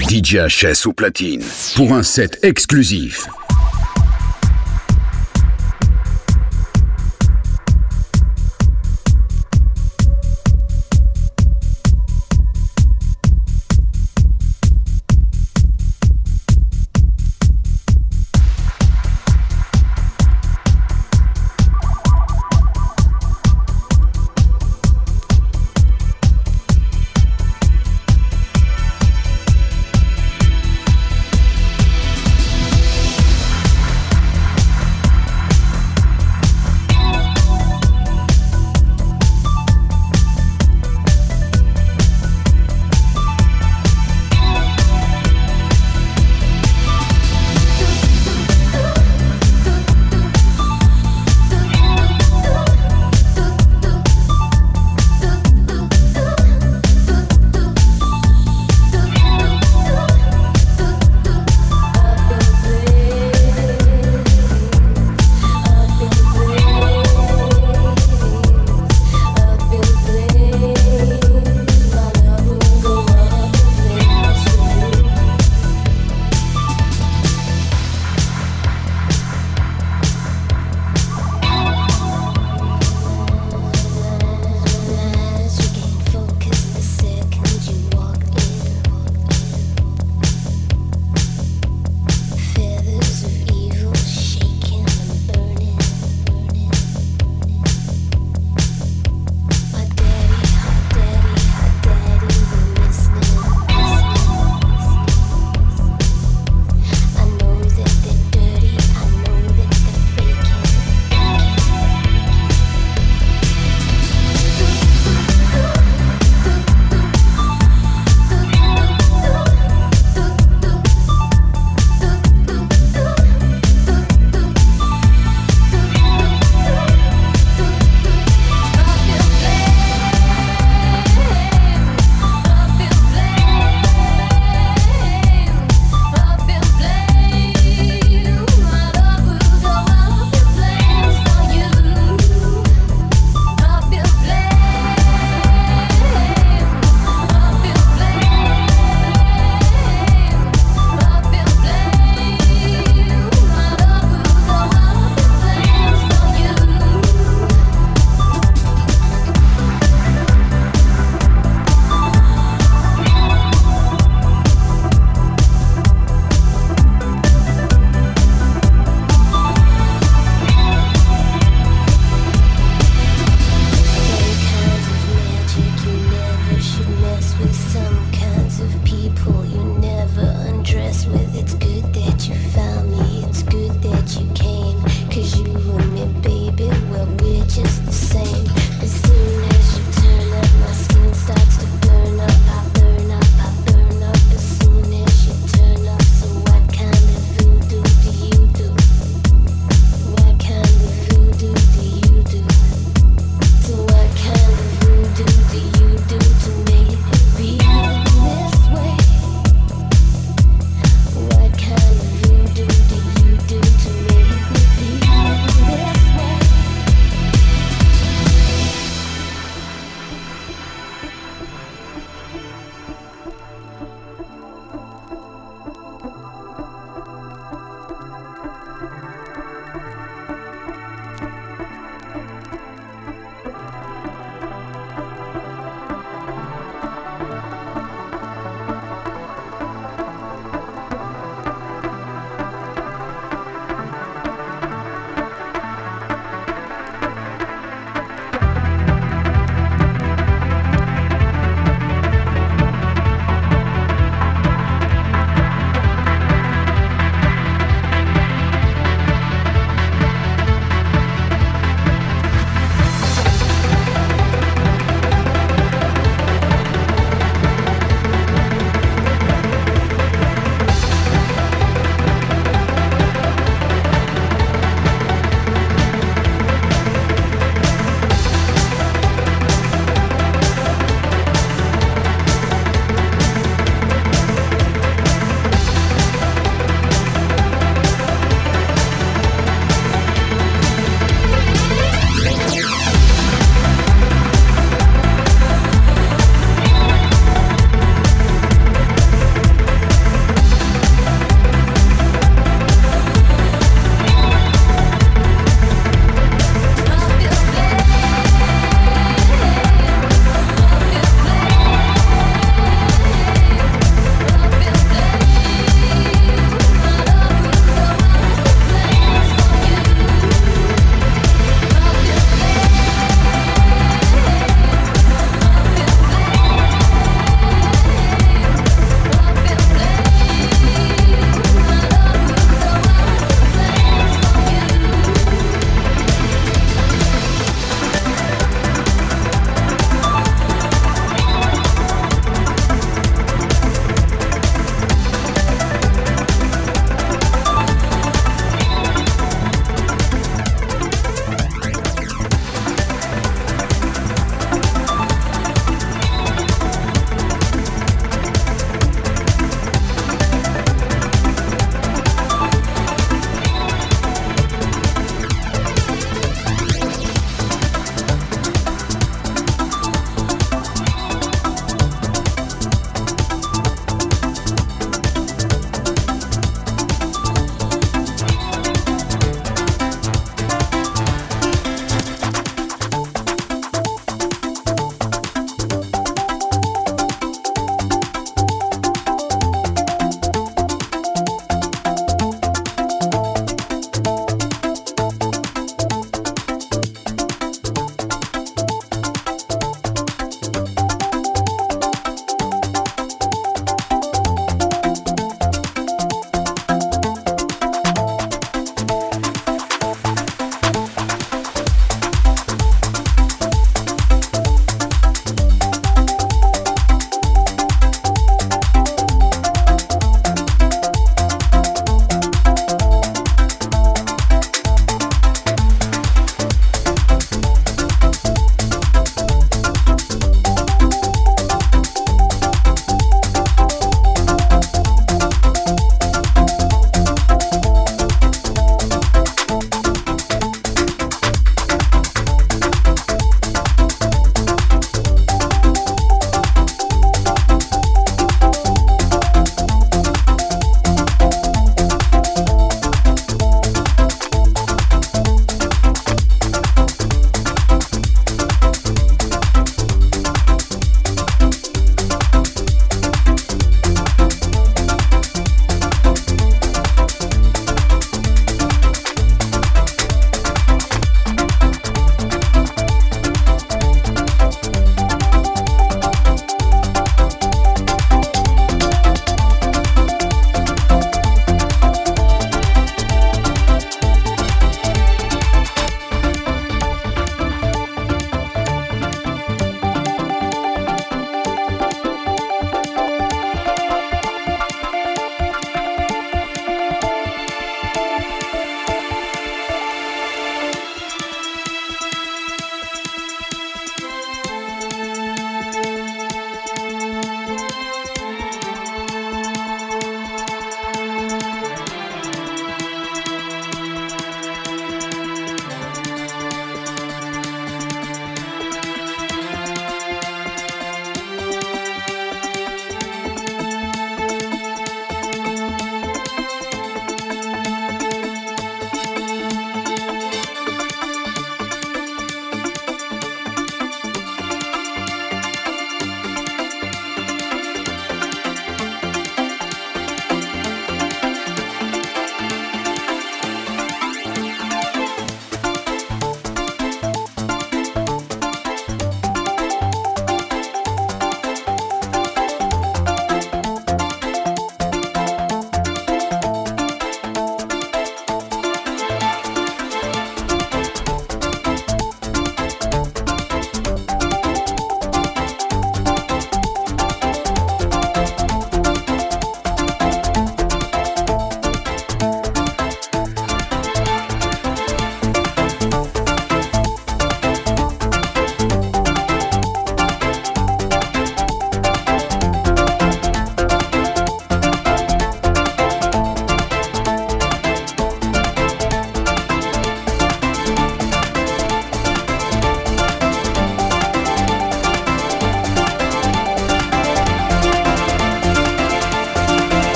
DJ HS au platine pour un set exclusif.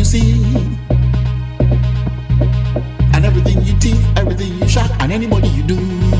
you see, and everything you teeth, everything you shot, and anybody you do.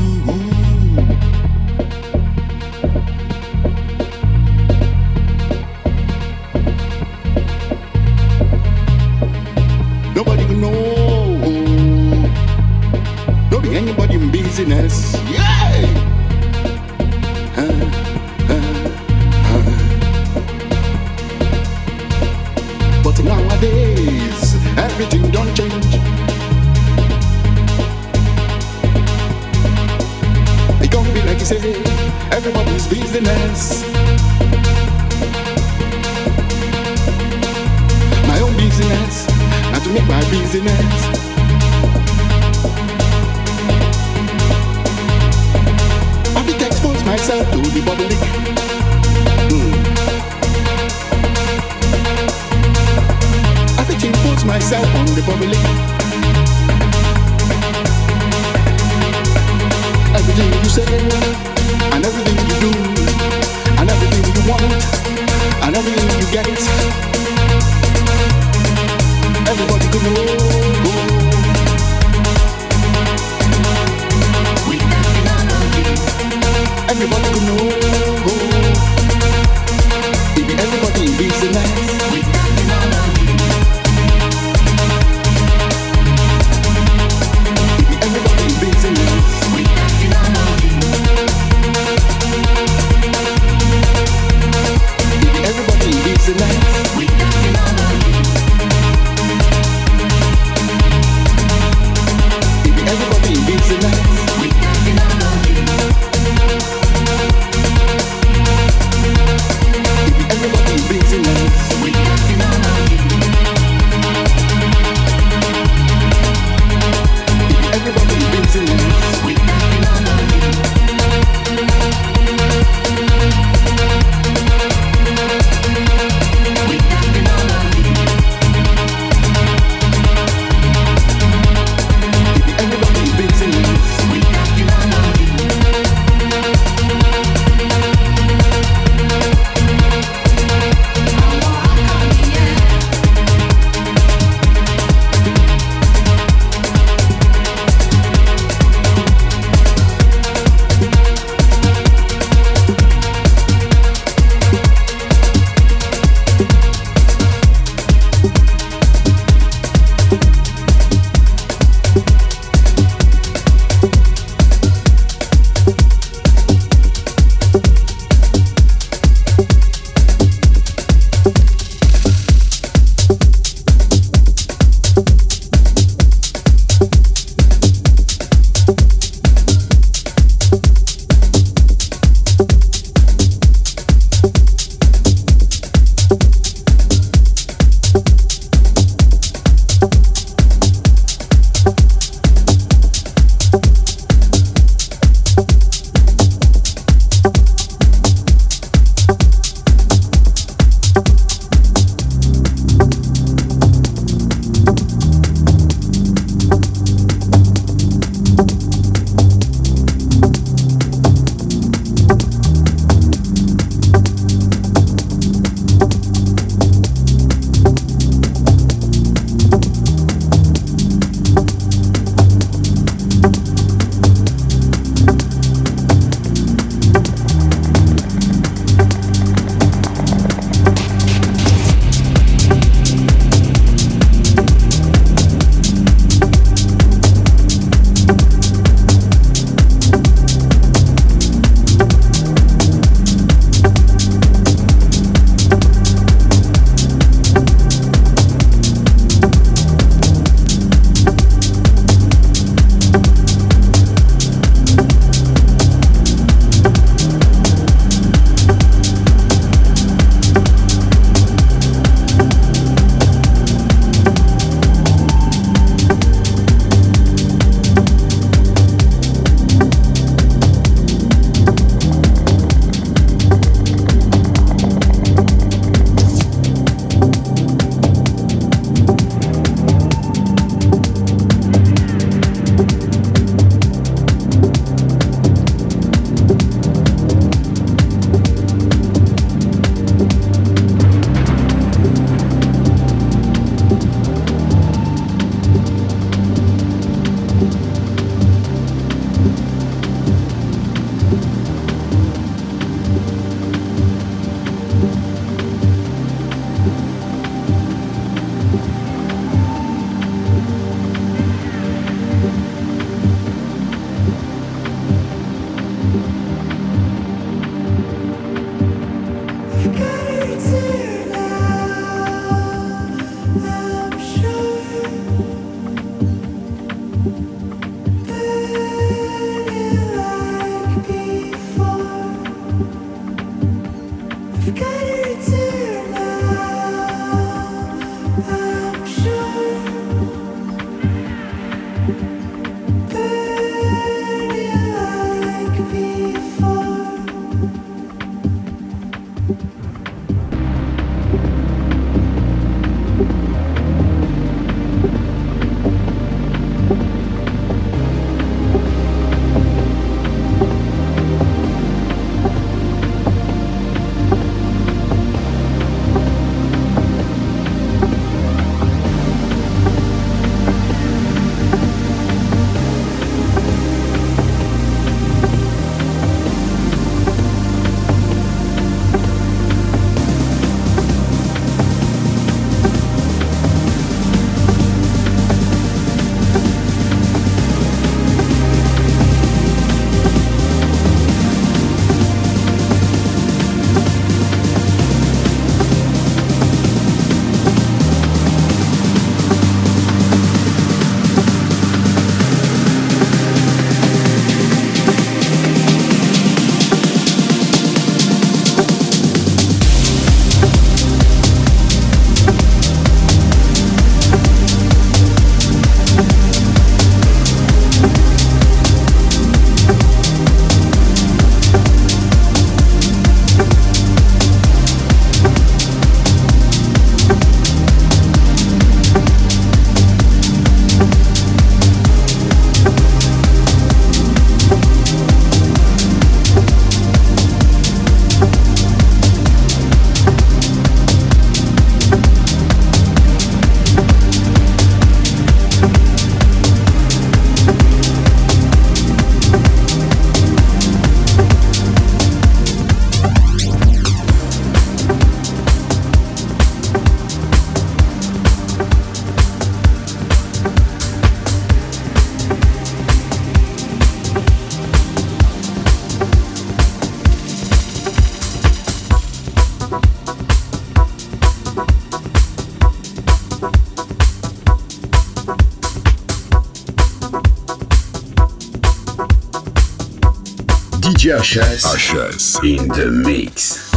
Ushers. Ushers in the mix.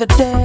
Another day,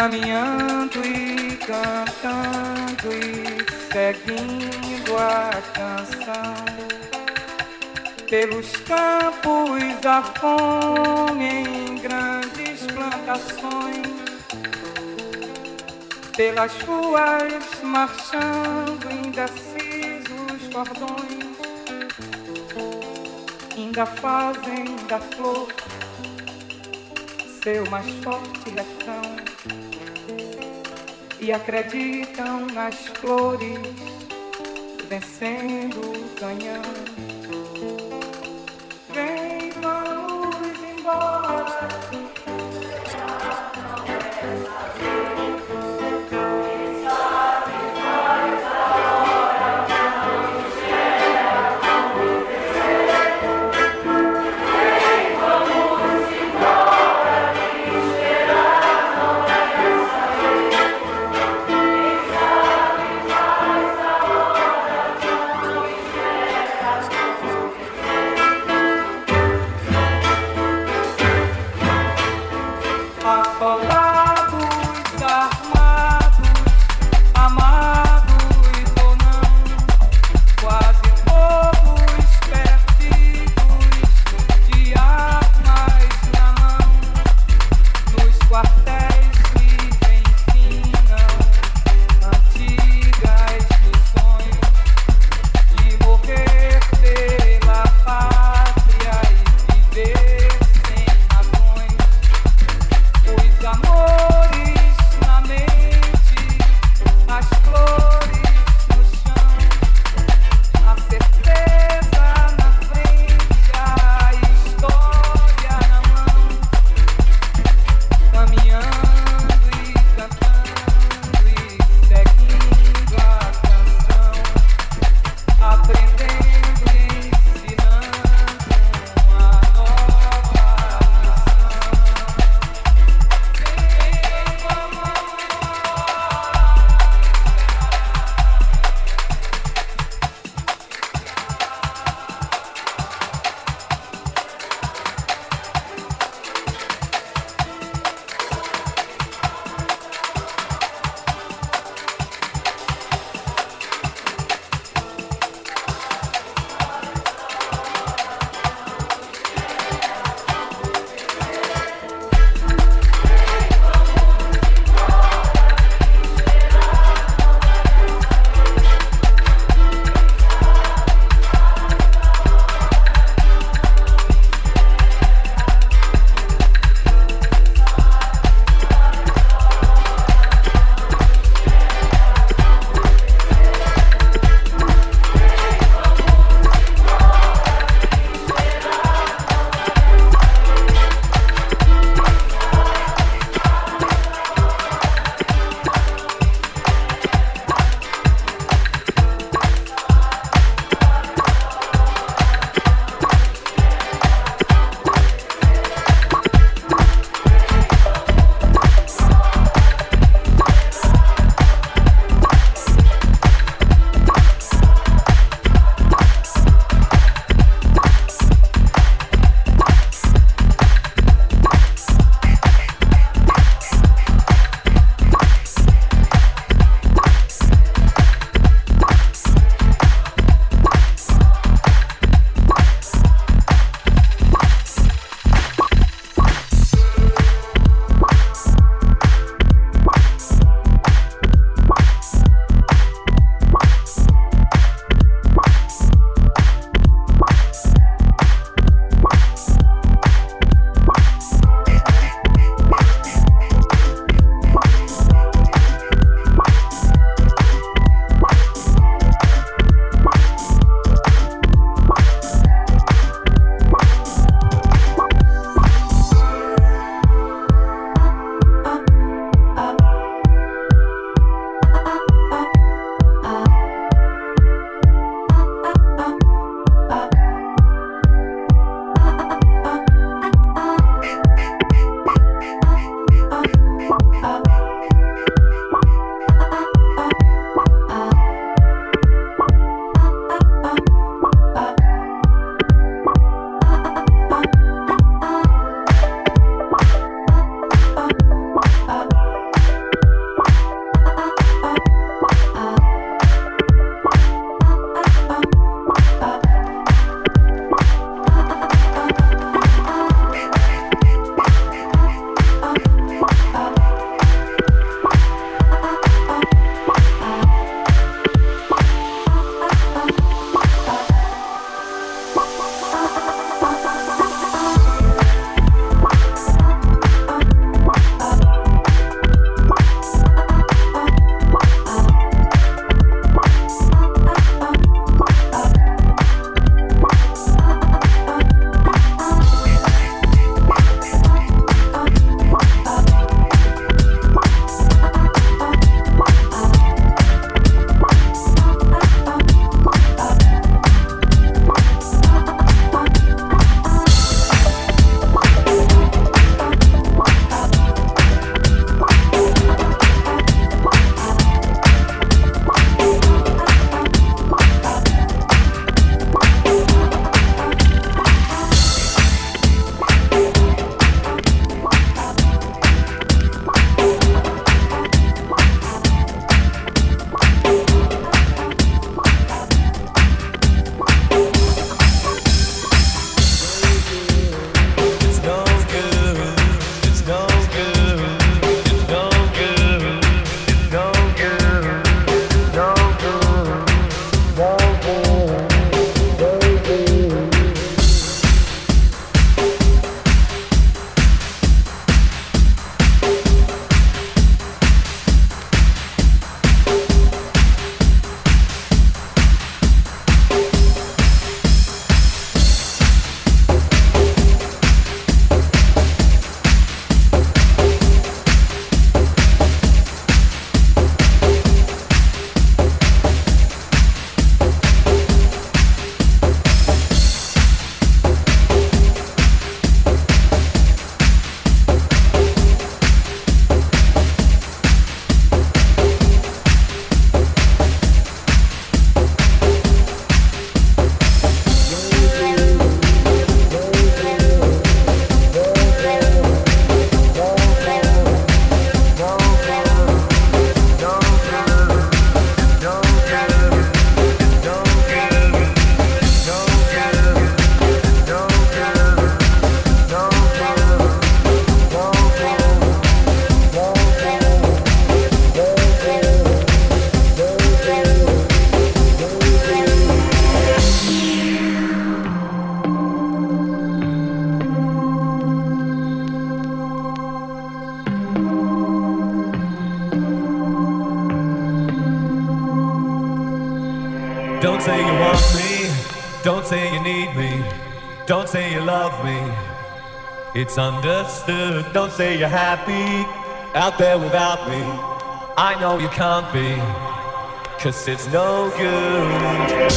caminhando e cantando e seguindo a canção. Pelos campos a fome em grandes plantações, pelas ruas marchando indecisos cordões, ainda fazem da flor seu mais forte refrão e acreditam nas flores, vencendo, ganhando. Vem, It's understood. Don't say you're happy out there without me. I know you can't be. Cause it's no good.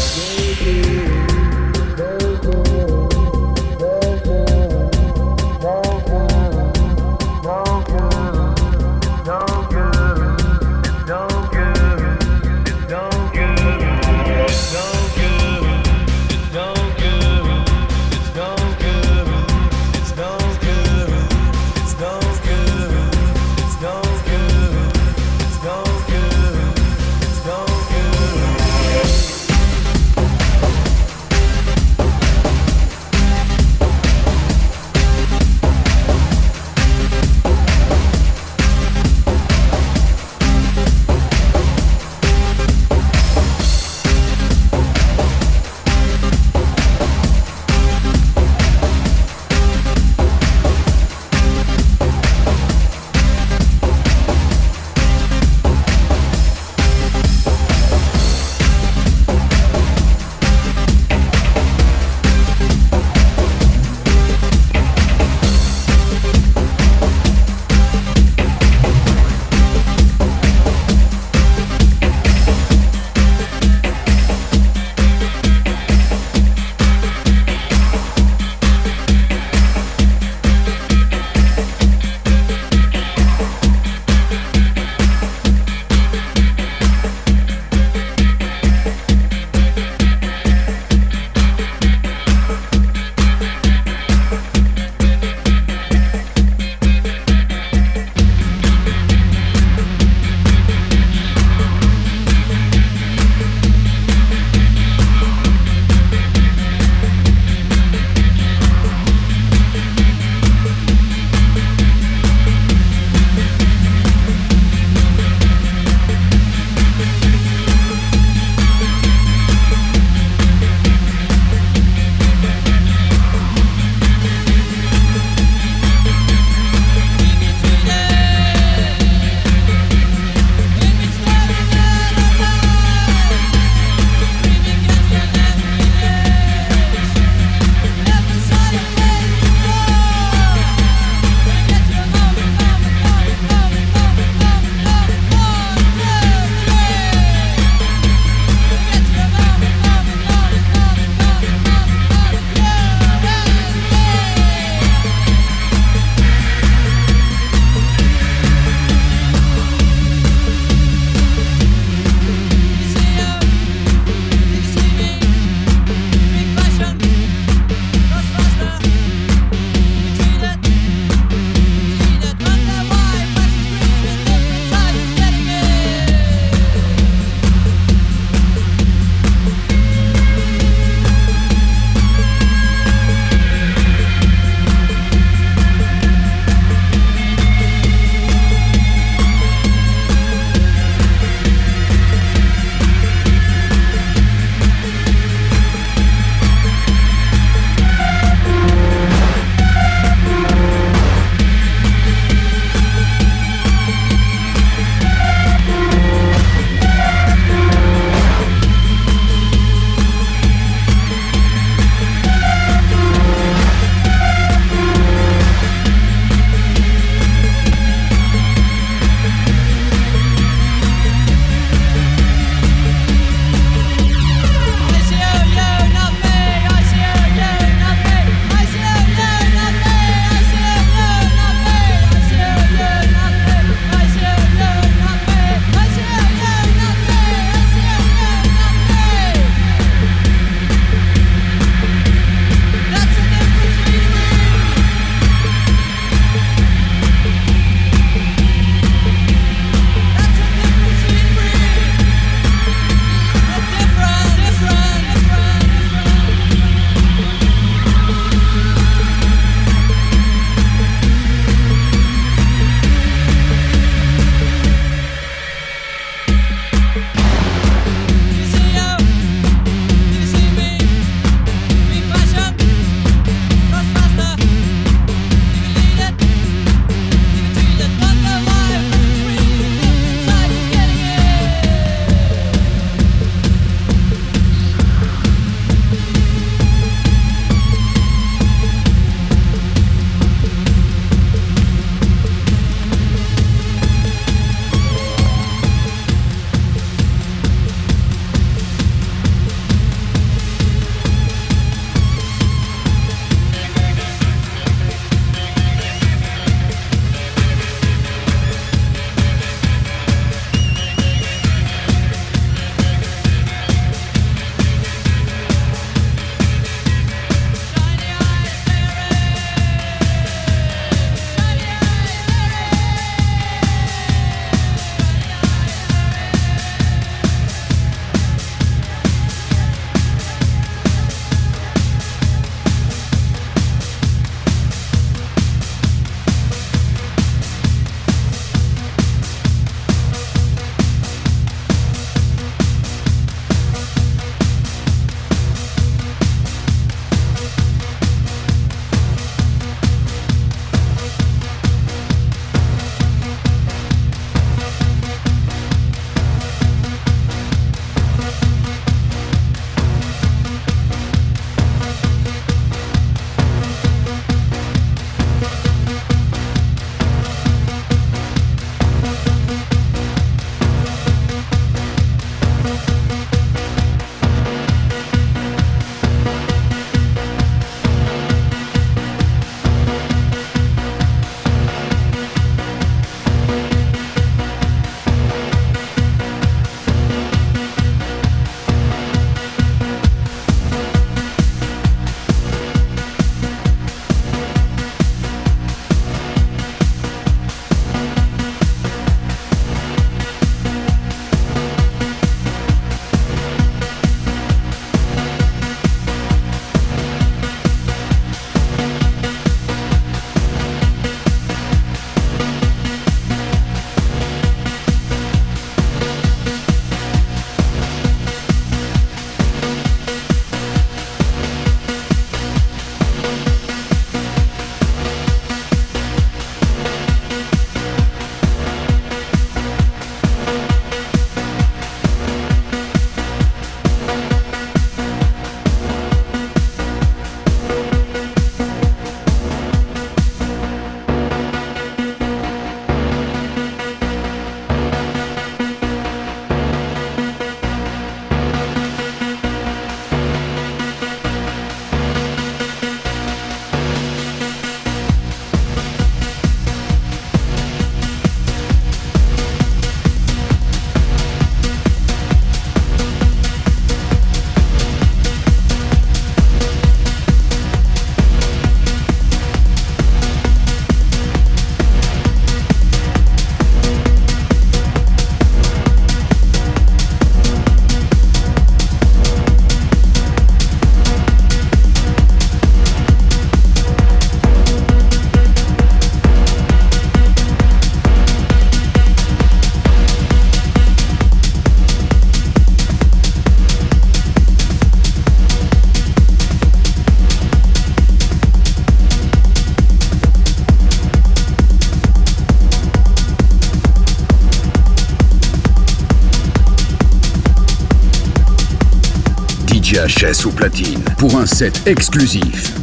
Pour un set exclusif.